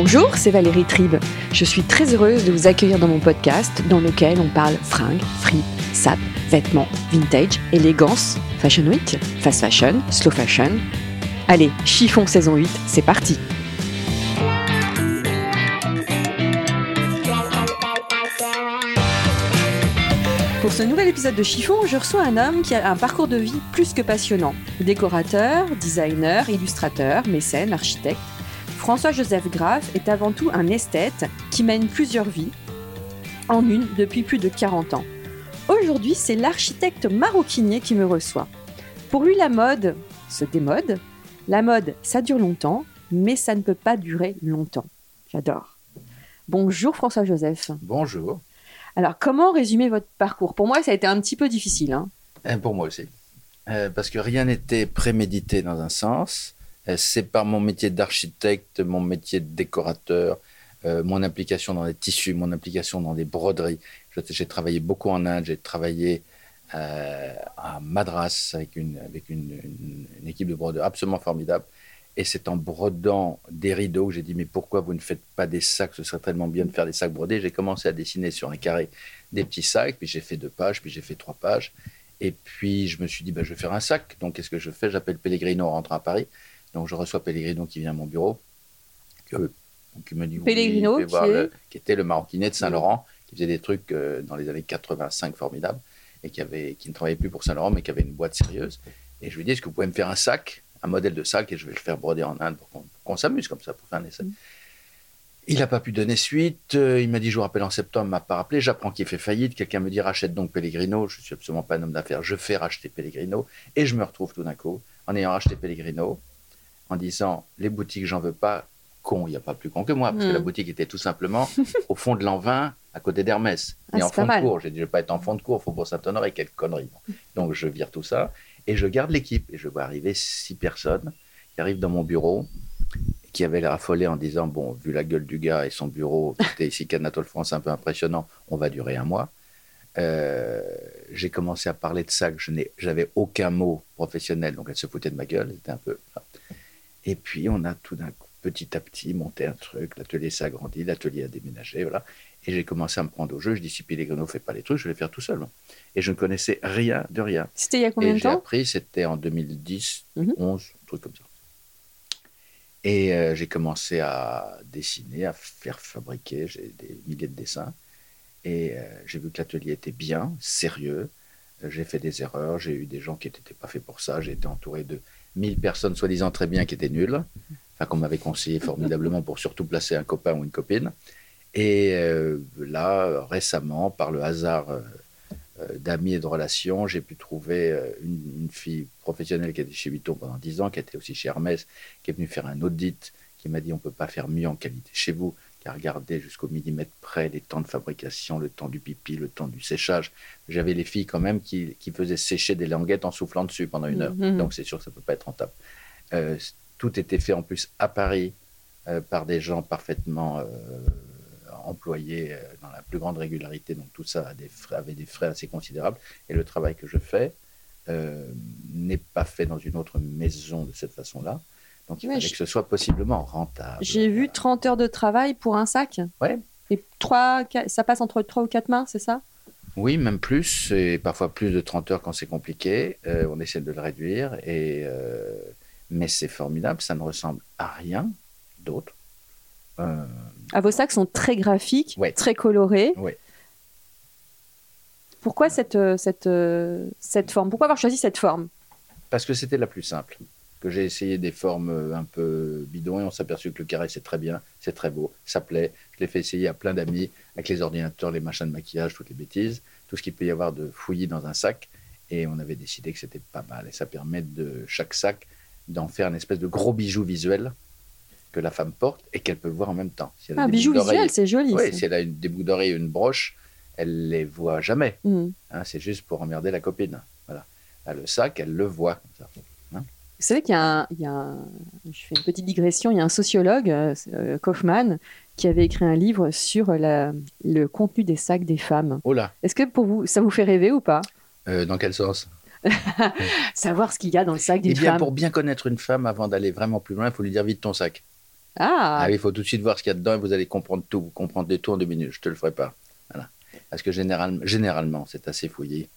Bonjour, c'est Valérie Tribe. Je suis très heureuse de vous accueillir dans mon podcast dans lequel on parle fringues, frites, sap, vêtements, vintage, élégance, fashion week, fast fashion, slow fashion. Allez, chiffon saison 8, c'est parti Pour ce nouvel épisode de Chiffon, je reçois un homme qui a un parcours de vie plus que passionnant. Décorateur, designer, illustrateur, mécène, architecte, François-Joseph Graff est avant tout un esthète qui mène plusieurs vies, en une depuis plus de 40 ans. Aujourd'hui, c'est l'architecte maroquinier qui me reçoit. Pour lui, la mode se démode. La mode, ça dure longtemps, mais ça ne peut pas durer longtemps. J'adore. Bonjour François-Joseph. Bonjour. Alors, comment résumer votre parcours? Pour moi, ça a été un petit peu difficile. Hein Euh, Pour moi aussi. Euh, parce que rien n'était prémédité dans un sens. Euh, C'est par mon métier d'architecte, mon métier de décorateur, euh, mon implication dans les tissus, mon implication dans les broderies. J'ai travaillé beaucoup en Inde, j'ai travaillé euh, à Madras avec, une équipe de brodeurs absolument formidable. Et c'est en brodant des rideaux que j'ai dit Mais pourquoi vous ne faites pas des sacs? Ce serait tellement bien de faire des sacs brodés. J'ai commencé à dessiner sur un carré des petits sacs, puis j'ai fait deux pages, puis j'ai fait trois pages. Et puis je me suis dit bah, Je vais faire un sac. Donc qu'est-ce que je fais? J'appelle Pellegrino en rentrant à Paris. Donc je reçois Pellegrino qui vient à mon bureau, que, qui me dit oui, Pellegrino, voir qui est le- qui était le maroquinier de Saint-Laurent, qui faisait des trucs euh, dans les années 85 formidables, et qui, avait, qui ne travaillait plus pour Saint-Laurent, mais qui avait une boîte sérieuse. Et je lui dis Est-ce que vous pouvez me faire un sac, un modèle de sac, et je vais le faire broder en Inde pour qu'on s'amuse comme ça, pour faire un essai. Il n'a pas pu donner suite. euh, il m'a dit Je vous rappelle en septembre, il m'a pas rappelé. J'apprends qu'il fait faillite. Quelqu'un me dit Rachète donc Pellegrino. Je suis absolument pas un homme d'affaires. Je fais racheter Pellegrino. Et je me retrouve tout d'un coup, en ayant racheté Pellegrino, en disant Les boutiques, j'en veux pas. Con, il n'y a pas plus con que moi, parce que la boutique était tout simplement au fond de l'an 20, à côté d'Hermès. Ah, et en fond de cours. J'ai dit Je ne vais pas être en fond de cours, Faubourg Saint-Honoré, quelle connerie. Donc je vire tout ça. Et je garde l'équipe. Et je vois arriver six personnes qui arrivent dans mon bureau qui avaient l'air affolés en disant Bon, vu la gueule du gars et son bureau, qui était ici qu'Anatole France, un peu impressionnant, on va durer un mois. Euh, j'ai commencé à parler de ça, que je n'ai, j'avais aucun mot professionnel, donc elle se foutait de ma gueule, c'était un peu. Et puis on a tout d'un coup, petit à petit, monté un truc, l'atelier s'est agrandi, l'atelier a déménagé, voilà. Et j'ai commencé à me prendre au jeu, je dis si Pellegrino fait pas les trucs, je vais les faire tout seul. Et je ne connaissais rien de rien. C'était il y a combien de j'ai temps appris, c'était en 2010, Mhm. 11, un truc comme ça. Et euh, j'ai commencé à dessiner, à faire fabriquer, j'ai des milliers de dessins. Et euh, j'ai vu que l'atelier était bien, sérieux. J'ai fait des erreurs, j'ai eu des gens qui n'étaient pas faits pour ça. J'ai été entouré de 1000 personnes soi-disant très bien qui étaient nulles. Enfin, qu'on m'avait conseillé formidablement pour surtout placer un copain ou une copine. Et euh, là, récemment, par le hasard euh, euh, d'amis et de relations, j'ai pu trouver une, une fille professionnelle qui était chez Vuitton pendant 10 ans, qui était aussi chez Hermès, qui est venue faire un audit, qui m'a dit on ne peut pas faire mieux en qualité chez vous, qui a regardé jusqu'au millimètre près les temps de fabrication, le temps du pipi, le temps du séchage. J'avais les filles quand même qui, qui faisaient sécher des languettes en soufflant dessus pendant une heure. Mhm. Donc c'est sûr que ça ne peut pas être rentable. Euh, tout était fait en plus à Paris euh, par des gens parfaitement euh, employés euh, dans la plus grande régularité. Donc tout ça a des frais, avait des frais assez considérables. Et le travail que je fais n'est pas fait dans une autre maison de cette façon-là. Donc il Ouais, fallait je- que ce soit possiblement rentable. J'ai vu 30 heures de travail pour un sac. Ouais. Et 3, ça passe entre 3 ou 4 mains, c'est ça? Oui, même plus, et parfois plus de 30 heures quand c'est compliqué. Euh, on essaie de le réduire, et, euh, mais c'est formidable, ça ne ressemble à rien d'autre. Euh, Ah, Vos sacs sont très graphiques, Ouais. très colorés. Ouais. Pourquoi cette, cette, cette forme? Pourquoi avoir choisi cette forme? Parce que c'était la plus simple. Que j'ai essayé des formes euh, un peu bidons et on s'est aperçu que le carré c'est très bien, c'est très beau, ça plaît. Je l'ai fait essayer à plein d'amis avec les ordinateurs, les machins de maquillage, toutes les bêtises, tout ce qu'il peut y avoir de fouillis dans un sac. Et on avait décidé que c'était pas mal. Et ça permet de chaque sac d'en faire une espèce de gros bijou visuel que la femme porte et qu'elle peut voir en même temps. Si elle a Un des bijou visuel, c'est joli. Oui, si elle a une, des boucles d'oreilles et une broche, elle les voit jamais. Mhm. Hein, c'est juste pour emmerder la copine. Voilà. Là, le sac, elle le voit. comme ça. Vous savez qu'il y a, un, il y a un- je fais une petite digression, il y a un sociologue, euh, Kaufman, qui avait écrit un livre sur la- le contenu des sacs des femmes. Oh là, Est-ce que pour vous, ça vous fait rêver ou pas? Euh, dans quel sens? Savoir ce qu'il y a dans le sac Eh d'une bien, pour bien connaître une femme, avant d'aller vraiment plus loin, il faut lui dire vite ton sac. Ah, Ah oui, il faut tout de suite voir ce qu'il y a dedans et vous allez comprendre tout. Vous comprendre les tout en deux minutes. Je te le ferai pas. Voilà. Parce que général- généralement, c'est assez fouillé.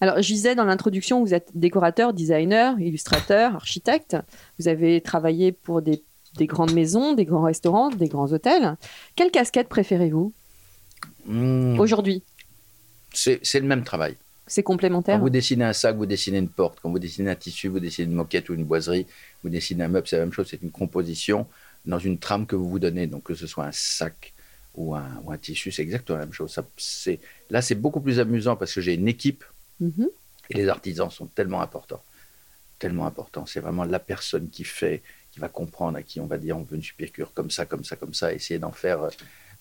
Alors je disais dans l'introduction, vous êtes décorateur, designer, illustrateur, architecte. Vous avez travaillé pour des, des grandes maisons, des grands restaurants, des grands hôtels. Quelle casquette préférez-vous Hmm, aujourd'hui? C'est le même travail. C'est Quand complémentaire vous dessinez un sac, vous dessinez une porte. Quand vous dessinez un tissu, vous dessinez une moquette ou une boiserie. Vous dessinez un meuble, c'est la même chose. C'est une composition dans une trame que vous vous donnez. Donc que ce soit un sac ou un, ou un tissu, c'est exactement la même chose. Ça, là, c'est beaucoup plus amusant parce que j'ai une équipe Mhm. et les artisans sont tellement importants. Tellement importants. C'est vraiment la personne qui fait, qui va comprendre, à qui on va dire on veut une supercure comme ça, comme ça, comme ça, essayer d'en faire, euh,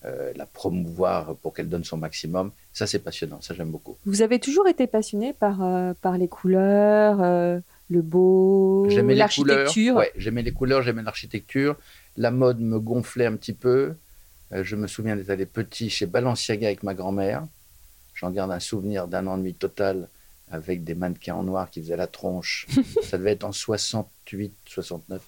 euh, la promouvoir pour qu'elle donne son maximum. Ça, c'est passionnant. Ça, j'aime beaucoup. Vous avez toujours été passionné par, euh, par les couleurs, euh, le beau, l'architecture? Ouais, j'aimais les couleurs, j'aimais l'architecture. La mode me gonflait un petit peu. Euh, je me souviens d'être allé petit chez Balenciaga avec ma grand-mère. J'en garde un souvenir d'un ennui total avec des mannequins en noir qui faisaient la tronche. Ça devait être en 68, 69,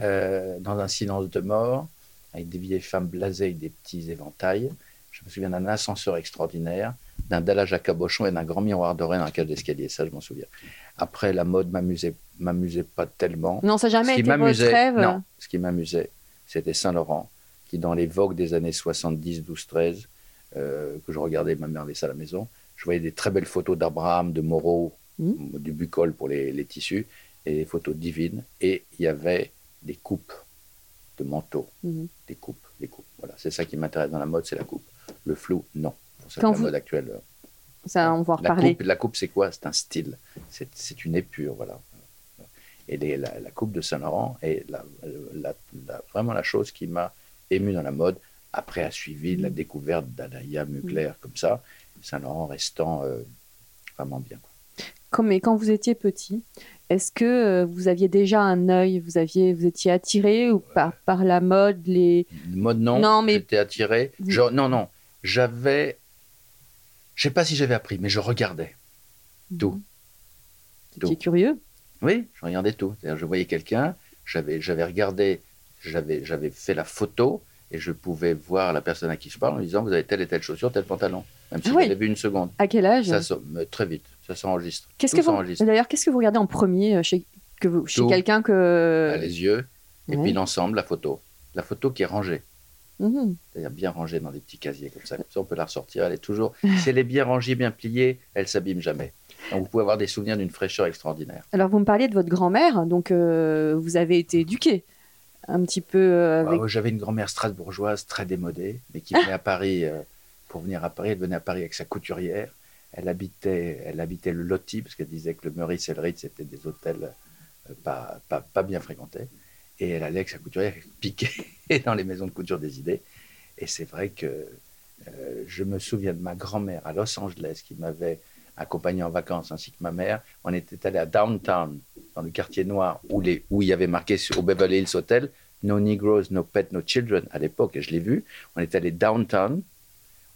euh, dans un silence de mort, avec des vieilles femmes blasées avec des petits éventails. Je me souviens d'un ascenseur extraordinaire, d'un dallage à cabochon et d'un grand miroir doré dans la cage d'escalier. Ça, je m'en souviens. Après, la mode m'amusait, m'amusait pas tellement. Non, ça n'a jamais Ce qui été votre rêve? non, ce qui m'amusait, c'était Saint-Laurent, qui dans les vogues des années 70, 12, 13, euh, que je regardais, ma mère avait ça à la maison, je voyais des très belles photos d'Abraham, de Moreau, Mhm. du Bucol pour les, les tissus, et des photos divines. Et il y avait des coupes de manteaux, Mhm. des coupes, des coupes. Voilà, c'est ça qui m'intéresse dans la mode, c'est la coupe. Le flou, non. Pour ça Quand la vous- mode actuelle. euh, Ça, on va en la reparler. coupe, la coupe, c'est quoi? C'est un style. C'est une épure, voilà. Et les- la, la coupe de Saint-Laurent est la- la- la- vraiment la chose qui m'a ému dans la mode. Après a suivi la découverte d'Alaïa Mugler, comme ça. Saint-Laurent restant euh, vraiment bien. Comme, mais quand vous étiez petit, est-ce que euh, vous aviez déjà un œil vous, aviez, vous étiez attiré ou par, par la mode les... Mode non, Non, mais- j'étais attiré. Vous- Je- non, non, j'avais. Je sais pas si j'avais appris, mais je regardais. Tout. Vous étiez curieux? Oui, je regardais tout. Je voyais quelqu'un, j'avais, j'avais regardé, j'avais, j'avais fait la photo et je pouvais voir la personne à qui je parle en disant vous avez telle et telle chaussure, tel pantalon. Même si Ah oui. j'avais vu une seconde. À quel âge? Ça, mais très vite, ça s'enregistre. Qu'est-ce Tout que vous... s'enregistre. D'ailleurs, qu'est-ce que vous regardez en premier euh, chez, que vous, chez quelqu'un que... Ah, les yeux, et puis l'ensemble, la photo. La photo qui est rangée. Mhm. C'est-à-dire bien rangée dans des petits casiers comme ça. Comme ça, on peut la ressortir. Elle est toujours. si elle est bien rangée, bien pliée, elle s'abîme jamais. Donc vous pouvez avoir des souvenirs d'une fraîcheur extraordinaire. Alors, vous me parliez de votre grand-mère, donc euh, vous avez été éduqué un petit peu euh, Ouais, avec... J'avais une grand-mère strasbourgeoise très démodée, mais qui venait à Paris euh, pour venir à Paris. Elle venait à Paris avec sa couturière. Elle habitait, elle habitait le Loti, parce qu'elle disait que le Meurice et le Ritz étaient des hôtels euh, pas, pas, pas bien fréquentés. Et elle allait avec sa couturière piquer dans les maisons de couture des idées. Et c'est vrai que euh, je me souviens de ma grand-mère à Los Angeles qui m'avait accompagné en vacances, ainsi que ma mère. On était allé à Downtown, dans le quartier noir, où, les, où il y avait marqué sur- au Beverly Hills Hotel No Negroes, No Pets, No Children à l'époque, et je l'ai vu. On est allé downtown,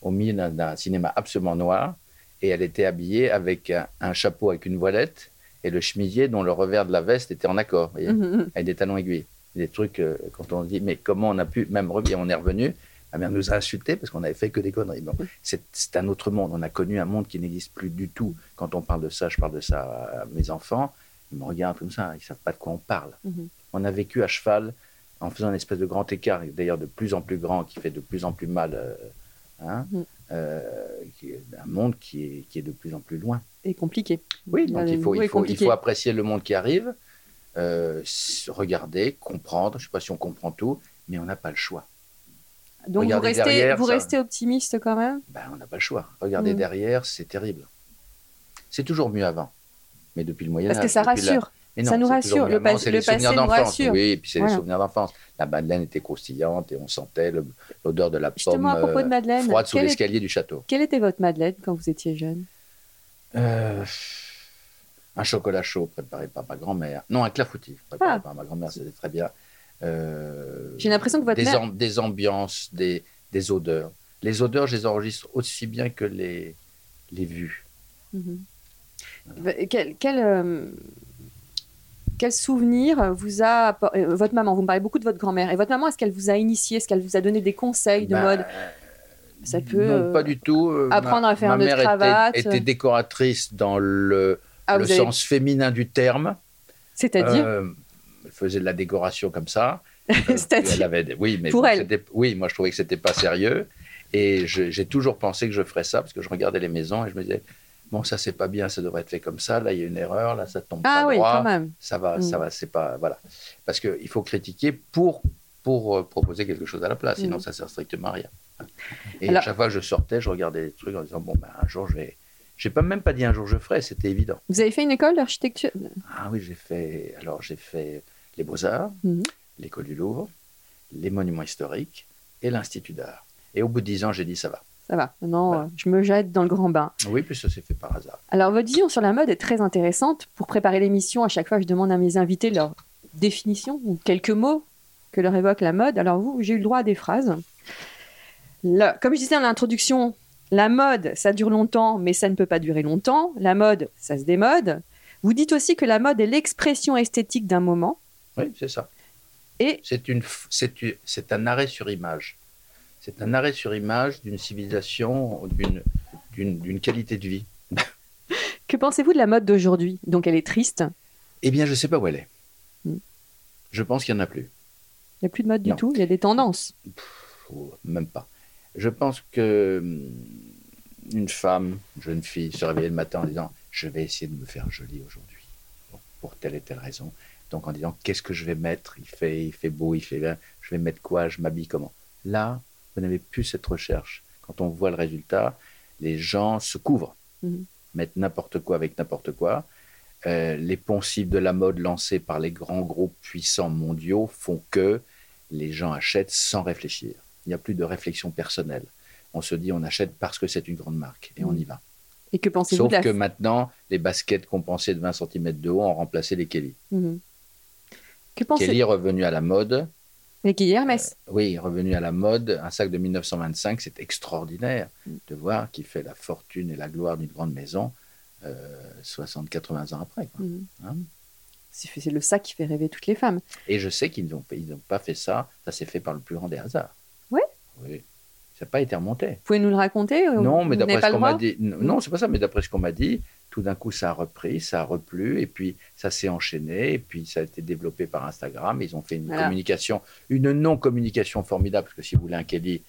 au milieu d'un- cinéma absolument noir, et elle était habillée avec un, un chapeau avec une voilette et le chemisier dont le revers de la veste était en accord, voyez, Mhm. avec des talons aiguilles. Des trucs, euh, quand on dit, mais comment on a pu, même revenir, on est revenu, ma mère nous a insultés parce qu'on avait fait que des conneries. Bon, c'est c'est un autre monde. On a connu un monde qui n'existe plus du tout. Quand on parle de ça, je parle de ça à mes enfants. Ils me regardent comme ça, ils savent pas de quoi on parle. Mhm. On a vécu à cheval en faisant une espèce de grand écart, d'ailleurs de plus en plus grand, qui fait de plus en plus mal. euh, hein, Mhm. euh, qui est un monde qui est, qui est de plus en plus loin. Et compliqué. Oui, donc il faut, il, faut, il faut apprécier le monde qui arrive, euh, regarder, comprendre. Je ne sais pas si on comprend tout, mais on n'a pas le choix. Donc vous Regardez restez, derrière, vous ça- restez optimiste quand même? Ben, on n'a pas le choix. Regarder Mm. derrière, c'est terrible. C'est toujours mieux avant. Mais depuis le Moyen Âge. Parce que ça depuis la- rassure. Mais Ça nous rassure. Le pas- le passé nous d'enfance. rassure. Oui, et puis c'est Voilà. les souvenirs d'enfance. La madeleine était croustillante et on sentait l'odeur de la pomme Justement, à propos de euh, Madeleine, froide sous est- l'escalier du château. quelle était votre Madeleine quand vous étiez jeune? Euh, un chocolat chaud préparé par ma grand-mère. Non, un clafoutis préparé Ah. par ma grand-mère, c'était très bien. Euh, J'ai l'impression que votre des, mère- am- des ambiances, des, des odeurs. Les odeurs, je les enregistre aussi bien que les, les vues. Mhm. Quel, quel, euh, quel souvenir vous a euh, votre maman Vous me parlez beaucoup de votre grand-mère. Et votre maman, est-ce qu'elle vous a initié Est-ce qu'elle vous a donné des conseils de Ben, mode? Ça peut Non, euh, pas du tout. Euh, apprendre ma- à faire ma nœud de mère était- décoratrice dans le, ah, le avez- sens féminin du terme. C'est-à-dire? Euh, elle faisait de la décoration comme ça. C'est-à-dire Elle avait oui, mais Pour bon, elle? Oui, moi je trouvais que c'était pas sérieux. Et j'ai toujours pensé que je ferais ça parce que je regardais les maisons et je me disais bon ça c'est pas bien, ça devrait être fait comme ça. Là il y a une erreur, là ça tombe Ah pas oui, droit. quand même. Ça va, Mm. ça va, c'est pas voilà. Parce que il faut critiquer pour pour euh, proposer quelque chose à la place. Sinon Mm. ça sert strictement à rien. Et Alors- à chaque fois que je sortais, je regardais les trucs en disant bon ben un jour je vais. J'ai pas même pas dit un jour je ferai, c'était évident. Vous avez fait une école d'architecture? Ah oui, j'ai fait. Alors, j'ai fait les Beaux-Arts, Mhm. l'école du Louvre, les monuments historiques et l'Institut d'art. Et au bout de dix ans, j'ai dit ça va. Ça va. Maintenant, Voilà. euh, je me jette dans le grand bain. Oui, puis ça s'est fait par hasard. Alors, votre vision sur la mode est très intéressante. Pour préparer l'émission, à chaque fois, je demande à mes invités leur définition ou quelques mots que leur évoque la mode. Alors, vous, j'ai eu le droit à des phrases. Comme je disais dans l'introduction, la mode, ça dure longtemps, mais ça ne peut pas durer longtemps. La mode, ça se démode. Vous dites aussi que la mode est l'expression esthétique d'un moment. Oui, c'est ça. Et C'est une, f- c'est une- c'est un arrêt sur image. C'est un arrêt sur image d'une civilisation, d'une, qualité de vie. que pensez-vous de la mode d'aujourd'hui? Donc, elle est triste? Eh bien, je ne sais pas où elle est. Mm. Je pense qu'il n'y en a plus. Il n'y a plus de mode du tout? Il y a des tendances? Ou même pas. Je pense que hum, une femme, une jeune fille, se réveiller le matin en disant Je vais essayer de me faire jolie aujourd'hui, pour telle et telle raison. Donc en disant Qu'est-ce que je vais mettre? Il fait, il fait beau, il fait bien, je vais mettre quoi, je m'habille comment? Là, vous n'avez plus cette recherche. Quand on voit le résultat, les gens se couvrent, Mhm. mettent n'importe quoi avec n'importe quoi. Euh, les poncifs de la mode lancés par les grands groupes puissants mondiaux font que les gens achètent sans réfléchir. Il n'y a plus de réflexion personnelle. On se dit on achète parce que c'est une grande marque et on Mm. y va. Et que pensez-vous Sauf de la que maintenant, les baskets compensées de 20 cm de haut ont remplacé les Kelly. Mhm. Que pensez Kelly est revenu à la mode. Qui est Hermès Oui, revenu à la mode. Un sac de 1925, c'est extraordinaire Mm. de voir qu'il fait la fortune et la gloire d'une grande maison euh, 60-80 ans après. quoi. Mhm. Hein C'est le sac qui fait rêver toutes les femmes. Et je sais qu'ils n'ont pas fait ça. Ça s'est fait par le plus grand des hasards. Ouais Oui. Ça n'a pas été remonté. Vous pouvez nous le raconter ou Non, mais d'après ce qu'on m'a dit, non, c'est pas ça, mais d'après ce qu'on m'a dit, tout d'un coup, ça a repris, ça a replu, et puis ça s'est enchaîné, et puis ça a été développé par Instagram. Ils ont fait une Voilà. communication, une non-communication formidable, parce que si vous voulez un Kelly,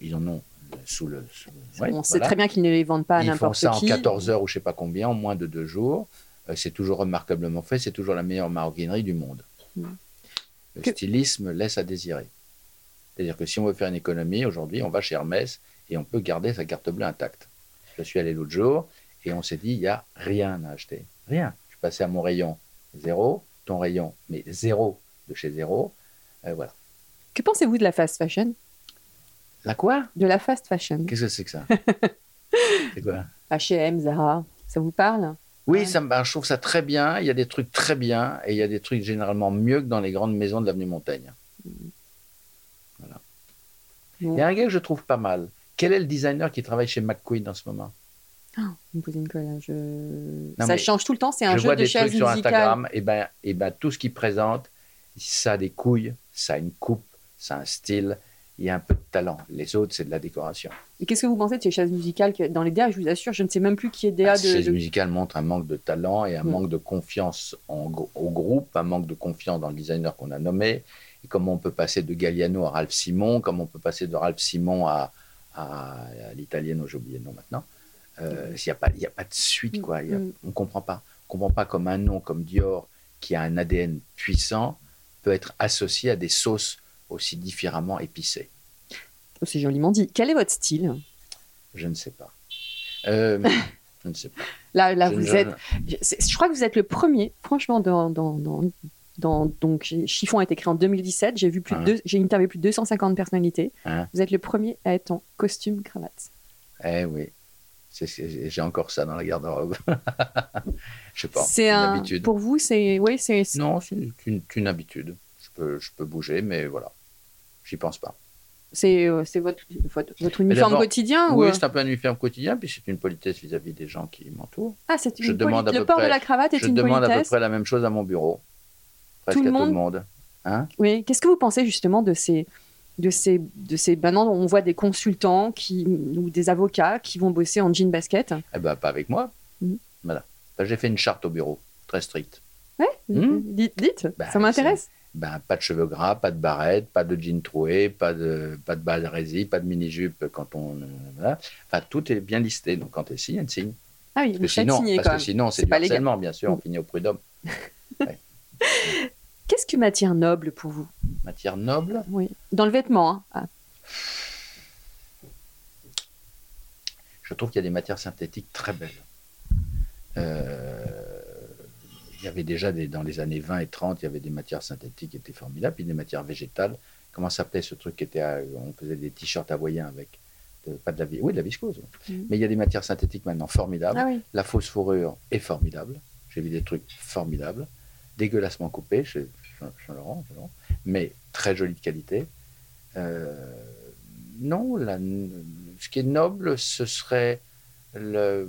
ils en ont sous le. sous- ouais, On sait très bien qu'ils ne les vendent pas à Ils font n'importe ça en qui. 14 heures ou je sais pas combien, en moins de deux jours. Euh, c'est toujours remarquablement fait, c'est toujours la meilleure maroquinerie du monde. Mm. Le Que- stylisme laisse à désirer. C'est-à-dire que si on veut faire une économie, aujourd'hui, on va chez Hermès et on peut garder sa carte bleue intacte. Je suis allé l'autre jour et on s'est dit, il n'y a rien à acheter. Rien. Je suis passé à mon rayon zéro, ton rayon, mais zéro de chez zéro. Euh, voilà. Que pensez-vous de la fast fashion? La quoi? De la fast fashion Qu'est-ce que c'est que ça? C'est quoi? H&M, Zara, ça vous parle? Oui, Ouais. ça me, je trouve ça très bien. Il y a des trucs très bien et il y a des trucs généralement mieux que dans les grandes maisons de l'avenue Montaigne. Bon. Il y a un gars que je trouve pas mal. Quel est le designer qui travaille chez McQueen en ce moment? Vous me posez une colle. hein, ça change tout le temps, c'est un Je jeu vois de des chaises trucs sur musicales. Instagram et ben, et ben tout ce qu'il présente, ça a des couilles, ça a une coupe, ça a un style, il y a un peu de talent. Les autres, c'est de la décoration. Et qu'est-ce que vous pensez de ces chaises musicales que- Dans les DA, je vous assure, je ne sais même plus qui est DA La de... chaise de- musicale montre un manque de talent et un manque de confiance en au groupe, un manque de confiance dans le designer qu'on a nommé. Et comment on peut passer de Galliano à Ralph Simon, comment on peut passer de Ralph Simon à, à, à l'italienne, j'ai oublié le nom maintenant. Euh, Il n'y a, a pas de suite, quoi. Y a- Mm. On ne comprend pas. On comprend pas comme un nom comme Dior, qui a un ADN puissant, peut être associé à des sauces aussi différemment épicées. Oh, c'est joliment dit. Quel est votre style? Je ne sais pas. Euh, Je ne sais pas. Là, là vous êtes. Je, crois que vous êtes le premier, franchement, dans. dans, dans, dans- donc, Chiffon a été créé en 2017. J'ai vu plus de Hein. deux- j'ai interviewé plus de 250 personnalités. Hein. Vous êtes le premier à être en costume cravate. Eh oui. J'ai encore ça dans la garde-robe. je sais pas. c'est une un. habitude. Pour vous, c'est. Oui, c'est. Non, c'est une, une- une habitude. Je peux, je peux bouger, mais voilà. J'y pense pas. C'est euh, votre, votre, votre uniforme quotidien ou... Oui, euh, c'est un peu un uniforme quotidien, puis c'est une politesse vis-à-vis des gens qui m'entourent. Ah, c'est une je demande à Le peu port près- de la cravate est Je une demande à peu près la même chose à mon bureau. Presque Tout le à tout monde le monde. Hein? Oui. Qu'est-ce que vous pensez justement de ces, de ces, de ces. Maintenant, on voit des consultants qui ou des avocats qui vont bosser en jean basket. Eh ben, pas avec moi. Mhm. Voilà. J'ai fait une charte au bureau, très stricte. Ouais. Hmm. Dites, dites, Bah, ça m'intéresse. Ben, pas de cheveux gras, pas de barrette, pas de jean troué, pas de, pas de barésie, pas de mini-jupe quand on. voilà. Enfin, tout est bien listé. Donc, quand tu signes, tu signes. Ah oui, Parce que sinon, signez parce quand que sinon c'est du pas harcèlement, bien sûr. On finit au prud'homme. Qu'est-ce qu'une matière noble pour vous? Matière noble, Oui. Dans le vêtement. hein. Ah. je trouve qu'il y a des matières synthétiques très belles. Euh, il y avait déjà des, dans les années 20 et 30, il y avait des matières synthétiques qui étaient formidables, puis des matières végétales. Comment s'appelait ce truc qui était à- on faisait des t-shirts hawaïens avec de- pas de la vi- oui de la viscose. Mhm. Mais il y a des matières synthétiques maintenant formidables. Ah oui. La fausse fourrure est formidable. J'ai vu des trucs formidables, dégueulassement coupés chez Jean-Laurent, Jean-Laurent, mais très jolie de qualité. Euh, non, la- ce qui est noble, ce serait le-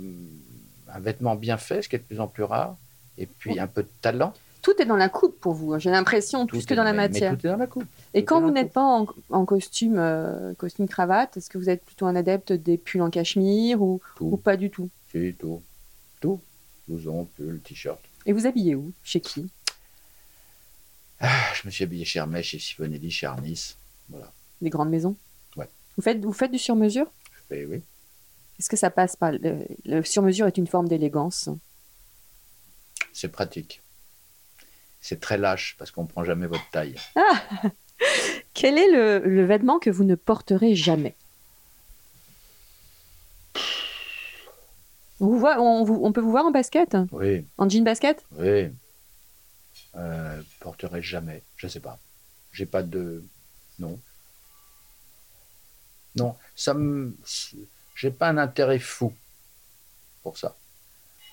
un vêtement bien fait, ce qui est de plus en plus rare, et puis un peu de talent. Tout est dans la coupe pour vous. hein. J'ai l'impression plus que dans la matière. Mais tout est dans la coupe. Et tout quand vous n'êtes pas en, en costume, euh, costume cravate, est-ce que vous êtes plutôt un adepte des pulls en cachemire ou, ou pas du tout? Si, tout, tout. Blouson, pull, t-shirt. Et vous habillez où? Chez qui? Ah, je me suis habillé chez Hermès, chez Sifonelli, chez Arnis. Voilà. Des grandes maisons Ouais. Vous faites, vous faites du sur-mesure Je fais, oui. Est-ce que ça passe pas le, le sur-mesure est une forme d'élégance. C'est pratique. C'est très lâche parce qu'on ne prend jamais votre taille. Quel est le, le vêtement que vous ne porterez jamais on, vous voit, on, vous- on peut vous voir en basket Oui, En jean basket oui. Euh, porterai jamais. Je sais pas. J'ai pas de. Non. Non, ça me. J'ai pas un intérêt fou pour ça.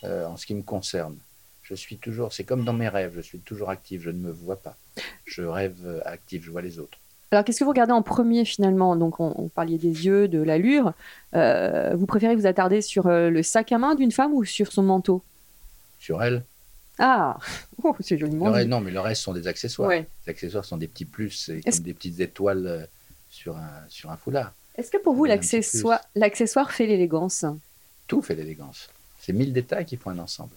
Euh, en ce qui me concerne. Je suis toujours. C'est comme dans mes rêves. Je suis toujours actif. Je ne me vois pas. Je rêve euh, actif. Je vois les autres. Alors, qu'est-ce que vous regardez en premier finalement? Donc, on, on parlait des yeux, de l'allure. Euh, vous préférez vous attarder sur le sac à main d'une femme ou sur son manteau? Sur elle? Ah oh, C'est joliment reste- dit. non, mais le reste sont des accessoires. Ouais. Les accessoires sont des petits plus, comme des petites étoiles euh, sur un, sur un foulard. Est-ce que pour vous, l'accessoire fait l'élégance? Tout fait l'élégance. C'est mille détails qui font un ensemble.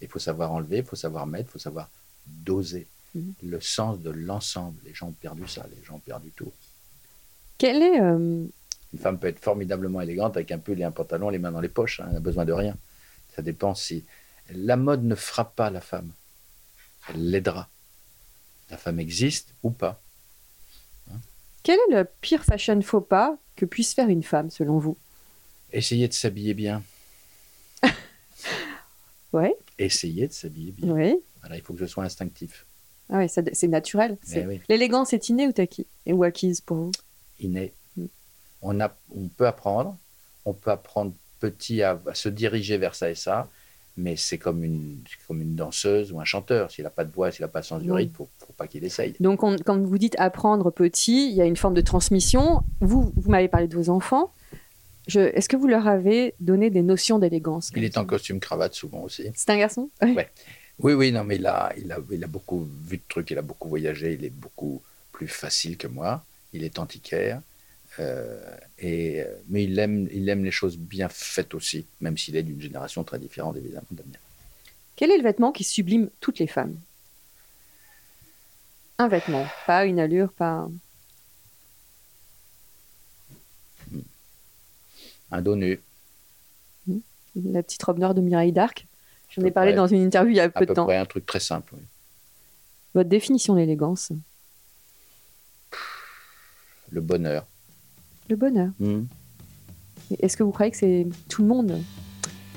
Il faut savoir enlever, il faut savoir mettre, il faut savoir doser. Mhm. Le sens de l'ensemble. Les gens ont perdu ça, les gens ont perdu tout. Quel est. euh, Une femme peut être formidablement élégante avec un pull et un pantalon, les mains dans les poches. hein, elle n'a besoin de rien. Ça dépend si. La mode ne frappe pas la femme. Elle l'aidera. La femme existe ou pas. Quel est le pire fashion faux pas que puisse faire une femme, selon vous? Essayez de s'habiller bien. Ouais, Essayez de s'habiller bien. oui. Voilà, il faut que je sois instinctif. Ah ouais, ça- c'est naturel. Eh oui. L'élégance est innée ou acquis ou acquise pour vous? Inné. Mm. On, a, on peut apprendre, on peut apprendre petit à, à se diriger vers ça et ça, mais c'est comme une, comme une danseuse ou un chanteur. S'il n'a pas de voix, s'il n'a pas de sens du rythme, il ne faut, pas qu'il essaye. Donc, on- quand vous dites apprendre petit, il y a une forme de transmission. Vous, vous m'avez parlé de vos enfants. Est-ce que vous leur avez donné des notions d'élégance Il est en costume cravate souvent aussi. C'est un garçon? Ouais. Oui, oui, non, mais il a, il, a, il a beaucoup vu de trucs, il a beaucoup voyagé, il est beaucoup plus facile que moi. Il est antiquaire. Euh, et, euh, mais il aime, il aime les choses bien faites aussi, même s'il est d'une génération très différente, évidemment, de la mienne. Quel est le vêtement qui sublime toutes les femmes? Un vêtement, pas une allure, pas. Un dos nu, La petite robe noire de Mireille d'Arc. J'en ai parlé près. dans une interview il y a peu de peu temps. près un truc très simple. oui. Votre définition de l'élégance Le bonheur. Le bonheur. Hmm. Est-ce que vous croyez que c'est tout le monde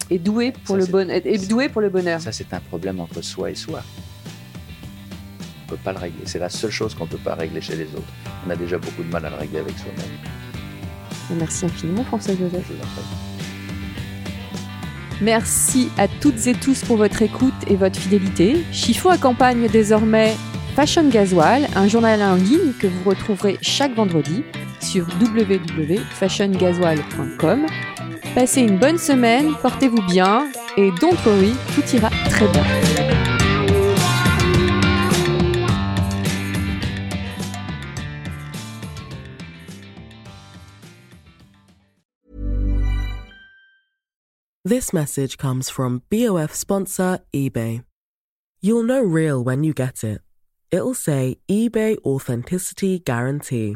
est doué pour Ça, le bon, est doué pour le bonheur? Ça, c'est un problème entre soi et soi. On ne peut pas le régler. C'est la seule chose qu'on ne peut pas régler chez les autres. On a déjà beaucoup de mal à le régler avec soi-même. Merci infiniment, François Joseph. Je vous en prie. Merci à toutes et tous pour votre écoute et votre fidélité. Chiffon accompagne désormais Fashion Gasoil, un journal en ligne que vous retrouverez chaque vendredi sur www.fashiongasoil.com. Passez une bonne semaine, portez-vous bien et don't worry, tout ira très bien. This message comes from BOF sponsor eBay. You'll know real when you get it. It'll say eBay Authenticity Guarantee.